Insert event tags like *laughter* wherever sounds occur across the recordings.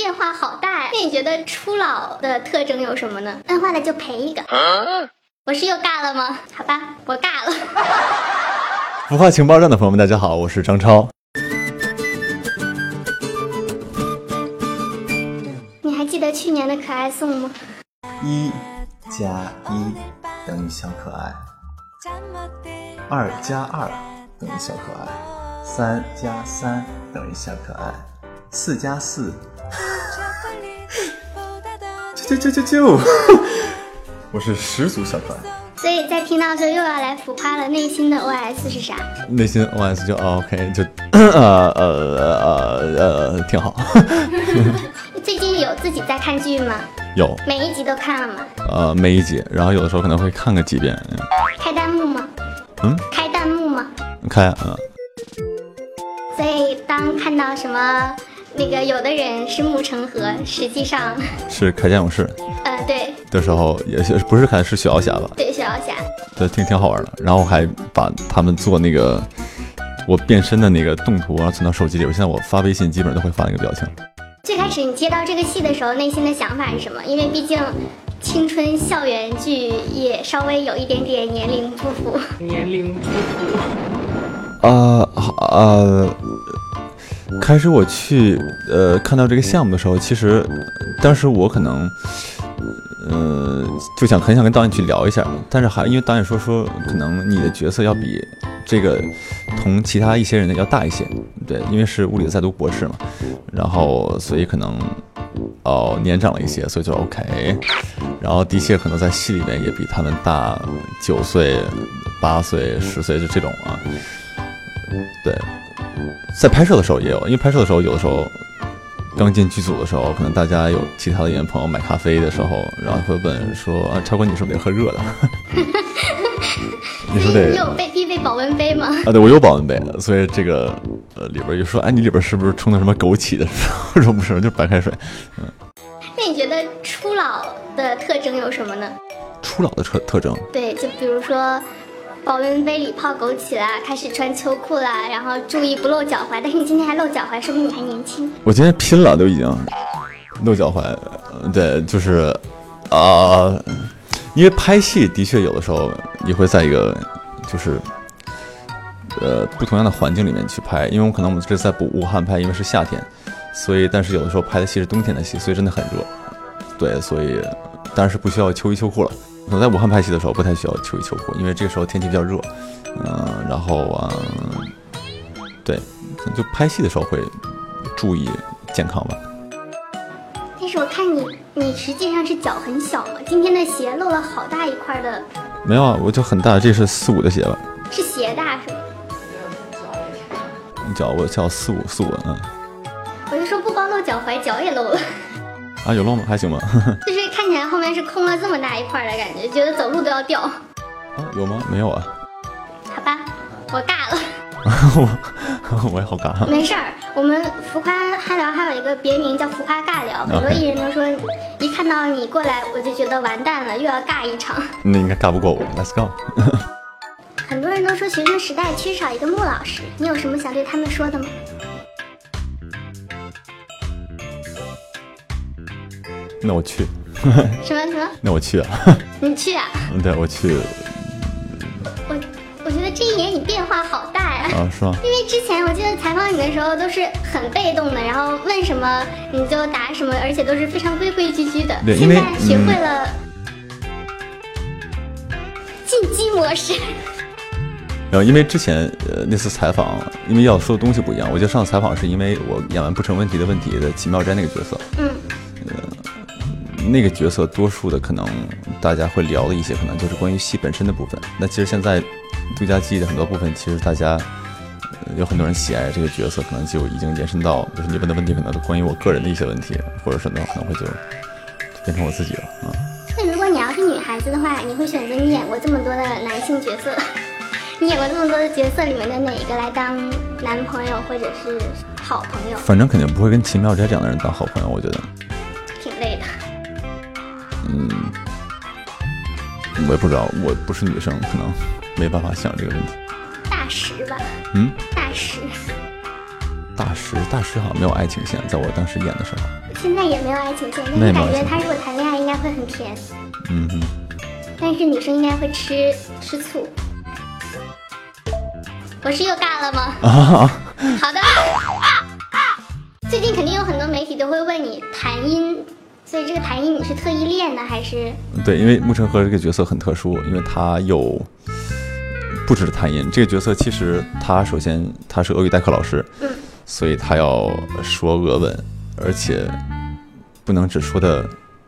变化好大呀。那你觉得初老的特征有什么呢？问话的就赔一个。我是又尬了吗？好吧，我尬了。*laughs* 孵化情报站的朋友们，大家好，我是张超。你还记得去年的可爱颂吗？一加一等于小可爱，二加二等于小可爱，三加三等于小可爱，四加四，啾啾啾啾啾，*laughs* 我是十足小可爱。所以在听到这又要来浮夸了，内心的 OS 是啥？内心 OS 就、哦 OK 就呃呃呃呃挺好，*laughs* 最近有自己在看剧吗？有每一集都看了吗？呃每一集，然后有的时候可能会看个几遍，开弹幕吗？嗯，开弹幕吗？开嗯。所以当看到什么那个有的人是木成河，实际上，*laughs* 是铠甲勇士呃，对的时候，也是不是铠是雪獒侠吧？对，雪獒侠，对，挺挺好玩的。然后还把他们做那个我变身的那个动图，然后存到手机里。我现在我发微信基本上都会发那个表情。最开始你接到这个戏的时候，内心的想法是什么？因为毕竟青春校园剧也稍微有一点点年龄不符。年龄不符。呃呃，开始我去呃看到这个项目的时候，其实当时我可能。呃，就想很想跟导演去聊一下，但是还因为导演说说，可能你的角色要比这个同其他一些人的要大一些，对，因为是物理的在读博士嘛，然后所以可能哦年长了一些，所以就 OK，*laughs* 然后的确可能在戏里面也比他们大九岁、八岁、十岁，就这种啊，对，在拍摄的时候也有，因为拍摄的时候有的时候。刚进剧组的时候，可能大家有其他的演员朋友买咖啡的时候，然后会问说：“啊，超哥，你是不是得喝热的？” *laughs* 你说得有备必备保温杯吗？啊，对我有保温杯，所以这个呃里边就说：“哎，你里边是不是冲的什么枸杞的？” *laughs* 我说：“不是，就是白开水。”嗯。那你觉得初老的特征有什么呢？初老的特特征？对，就比如说。保温杯里泡枸杞啦，开始穿秋裤啦，然后注意不露脚踝。但是你今天还露脚踝，说明你还年轻。我今天拼了，都已经露脚踝。对，就是啊，因为拍戏的确有的时候你会在一个就是呃不同样的环境里面去拍，因为我可能我们这是在武汉拍，因为是夏天，所以但是有的时候拍的戏是冬天的戏，所以真的很热。对，所以当然是不需要秋衣秋裤了。我在武汉拍戏的时候不太需要秋衣秋裤，因为这个时候天气比较热，嗯，然后啊，对，可能就拍戏的时候会注意健康吧。但是我看你，你实际上是脚很小嘛，今天的鞋露了好大一块的。没有啊，我就很大，这是四五的鞋吧？是鞋大是吗？脚我脚四五四五嗯。我就说不光露脚踝，脚也露了。啊，有露吗？还行吧。*laughs* 就是后面是空了这么大一块的感觉，觉得走路都要掉。啊，有吗？没有啊。好吧，我尬了。我 *laughs* 我也好尬。没事儿，我们浮夸嗨聊还有一个别名叫浮夸尬聊，很多艺人都说一看到你过来，我就觉得完蛋了，又要尬一场。那应该尬不过我，Let's go。*laughs* 很多人都说学生时代缺少一个穆老师，你有什么想对他们说的吗？那我去，*laughs* 什么什么？那我去啊！*laughs* 你去啊？嗯，对，我去。我我觉得这一年你变化好大呀！啊，是吗？*laughs* 因为之前我记得采访你的时候都是很被动的，然后问什么你就答什么，而且都是非常规规矩矩的。对，现在学会了进击模式。然后，因为之前呃那次采访，因为要说的东西不一样，我记得上次采访是因为我演完不成问题的问题的奇妙斋那个角色。嗯。那个角色，多数的可能大家会聊的一些，可能就是关于戏本身的部分。那其实现在独家记忆的很多部分，其实大家有很多人喜爱这个角色，可能就已经延伸到，就是你问的问题，可能是关于我个人的一些问题，或者说呢，可能会就变成我自己了啊。那如果你要是女孩子的话，你会选择你演过这么多的男性角色，你演过这么多的角色里面的哪一个来当男朋友或者是好朋友？反正肯定不会跟秦妙斋这样的人当好朋友，我觉得。我也不知道，我不是女生，可能没办法想这个问题。大石吧？嗯，大石。大石，大石好像没有爱情线，在我当时演的时候。现在也没有爱情线，但是感觉他如果谈恋爱应该会很甜。嗯哼。但是女生应该会吃吃醋。我是又尬了吗？啊。好的。最近肯定有很多媒体都会问你谈音，所以这个弹音你是特意练的还是？对，因为沐晨和这个角色很特殊，因为他有不止弹音。这个角色其实他首先他是俄语代课老师，嗯，所以他要说俄文，而且不能只说的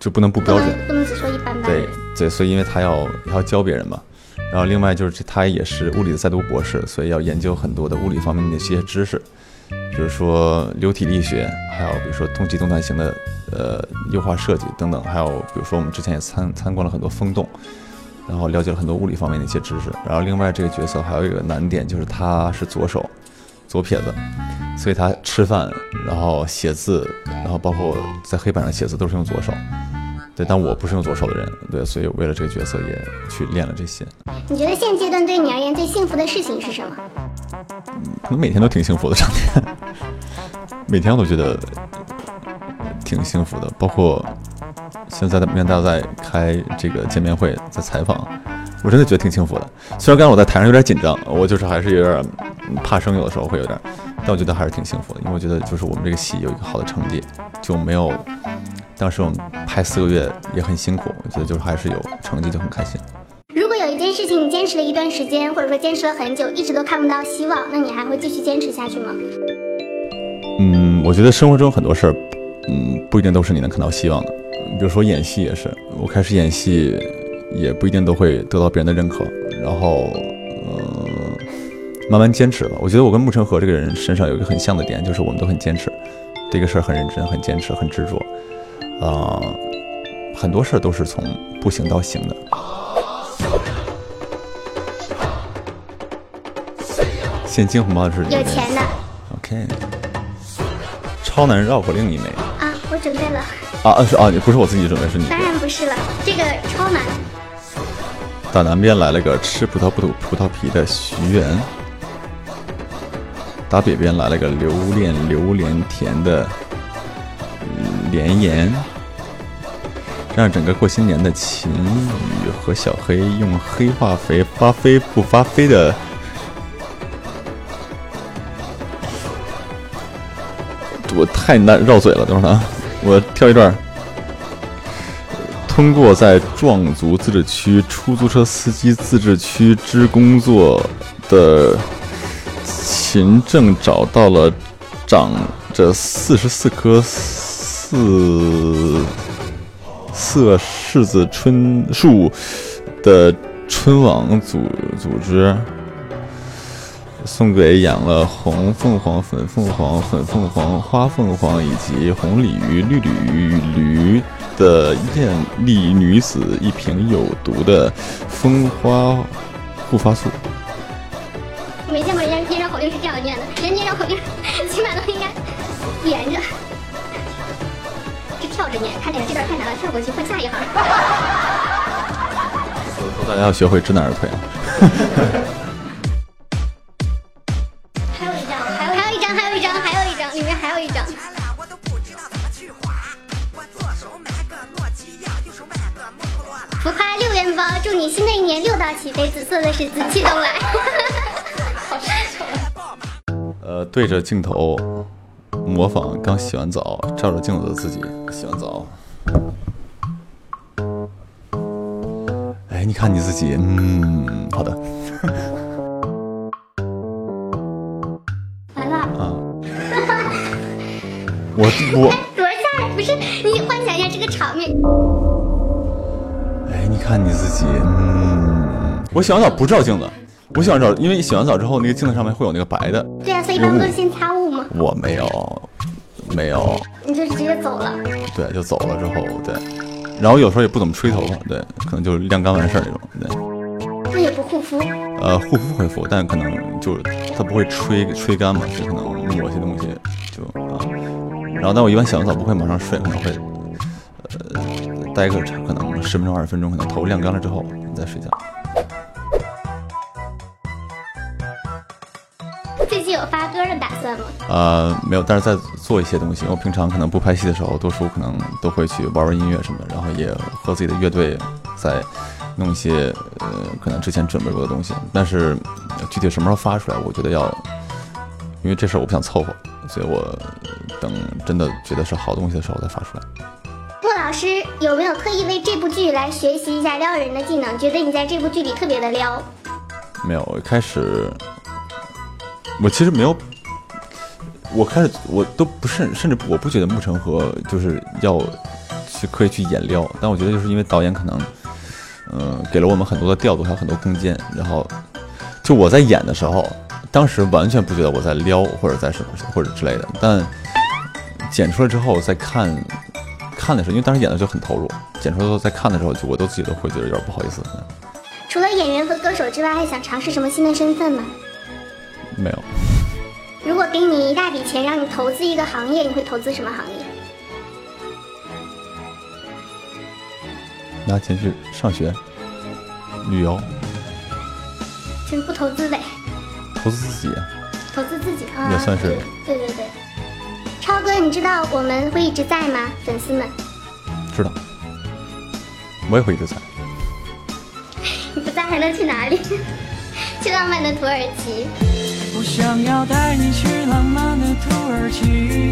就不能不标准，不能只说一般般。对对，所以因为他要要教别人嘛，然后另外就是他也是物理的在读博士，所以要研究很多的物理方面的一些知识。比如说流体力学，还有比如说动机动态型的呃优化设计等等，还有比如说我们之前也参参观了很多风洞，然后了解了很多物理方面的一些知识。然后另外这个角色还有一个难点就是他是左手，左撇子，所以他吃饭，然后写字，然后包括在黑板上写字都是用左手。对，但我不是用左手的人，对，所以为了这个角色也去练了这些。你觉得现阶段对你而言最幸福的事情是什么？可能每天都挺幸福的，上天，*laughs* 每天我都觉得挺幸福的。包括现在的面大在开这个见面会，在采访，我真的觉得挺幸福的。虽然刚才我在台上有点紧张，我就是还是有点怕生，有的时候会有点，但我觉得还是挺幸福的，因为我觉得就是我们这个戏有一个好的成绩，就没有。当时我们拍四个月也很辛苦，我觉得就是还是有成绩就很开心。情你坚持了一段时间，或者说坚持了很久，一直都看不到希望，那你还会继续坚持下去吗？嗯，我觉得生活中很多事儿，嗯，不一定都是你能看到希望的。比如说演戏也是，我开始演戏也不一定都会得到别人的认可，然后呃，慢慢坚持吧。我觉得我跟沐晨和这个人身上有一个很像的点，就是我们都很坚持，这个事儿很认真、很坚持、很执着。啊，很多事儿都是从不行到行的。现金红包是有钱的。OK。超男绕口令一枚。啊，我准备了。啊，是啊，不是我自己准备，是你。当然不是了，这个超难。打南边来了个吃葡萄不吐葡萄皮的徐元。打北边来了个留恋榴莲甜的。连言，让整个过新年的秦宇和小黑用黑化肥发飞不发飞的，我太难绕嘴了，等会儿啊，我跳一段。通过在壮族自治区出租车司机自治区之工作的秦正找到了长着四十四棵。四色柿子春树的春网组组织，送给养了红凤凰、粉凤凰、粉凤凰、花凤凰以及红鲤鱼、绿鲤鱼驴的艳丽女子一瓶有毒的蜂花护发素。没见过人家念绕口令是这样念的，人家念绕口令起码都应该连着。跳着念，看见这段太难了，跳过去换下一行。大家要学会知难而退。祝你新的一年六道起飞，紫色的是紫气东来。*laughs* 呃，对着镜头。模仿刚洗完澡，照着镜子的自己洗完澡。哎，你看你自己，嗯，好的。完了。啊。我我。多吓人！不是你幻想一下这个场面。看你自己，嗯。我洗完澡不照镜子，我洗完澡，因为洗完澡之后那个镜子上面会有那个白的。对啊，所以一般都是先擦雾吗？我没有。没有，你就直接走了。对，就走了之后，对，然后有时候也不怎么吹头发，对，可能就晾干完事儿那种，对。那也不护肤？呃，护肤会敷，但可能就是它不会吹吹干嘛，就可能抹些东西就啊。然后，但我一般洗完澡不会马上睡，可能会呃待个可能十分钟二十分钟，可能头晾干了之后你再睡觉。最近有发歌的打算吗？呃，没有，但是在做一些东西。我平常可能不拍戏的时候，多数可能都会去玩玩音乐什么的，然后也和自己的乐队在弄一些呃可能之前准备过的东西。但是具体什么时候发出来，我觉得要，因为这事儿我不想凑合，所以我等真的觉得是好东西的时候再发出来。师有没有特意为这部剧来学习一下撩人的技能？觉得你在这部剧里特别的撩？没有，我开始我其实没有。我开始我都不甚甚至我不觉得沐橙和就是要去可以去演撩，但我觉得就是因为导演可能嗯给了我们很多的调度，还有很多空间。然后就我在演的时候，当时完全不觉得我在撩或者在什么或者之类的，但剪出来之后再看看的时候，因为当时演的就很投入，剪出来之后再看的时候，就我都自己都会觉得有点不好意思。除了演员和歌手之外，还想尝试什么新的身份吗？没有。如果给你一大笔钱，让你投资一个行业，你会投资什么行业？拿钱去上学、旅游，就是不投资呗。投资自己。投资自己啊，也算是。对对对，超哥，你知道我们会一直在吗？粉丝们。知道。我也会一直在。你不在还能去哪里？*laughs* 去浪漫的土耳其。我想要带你去浪漫的土耳其。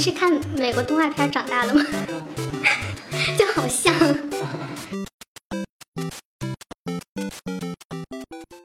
你是看美国动画片长大的吗？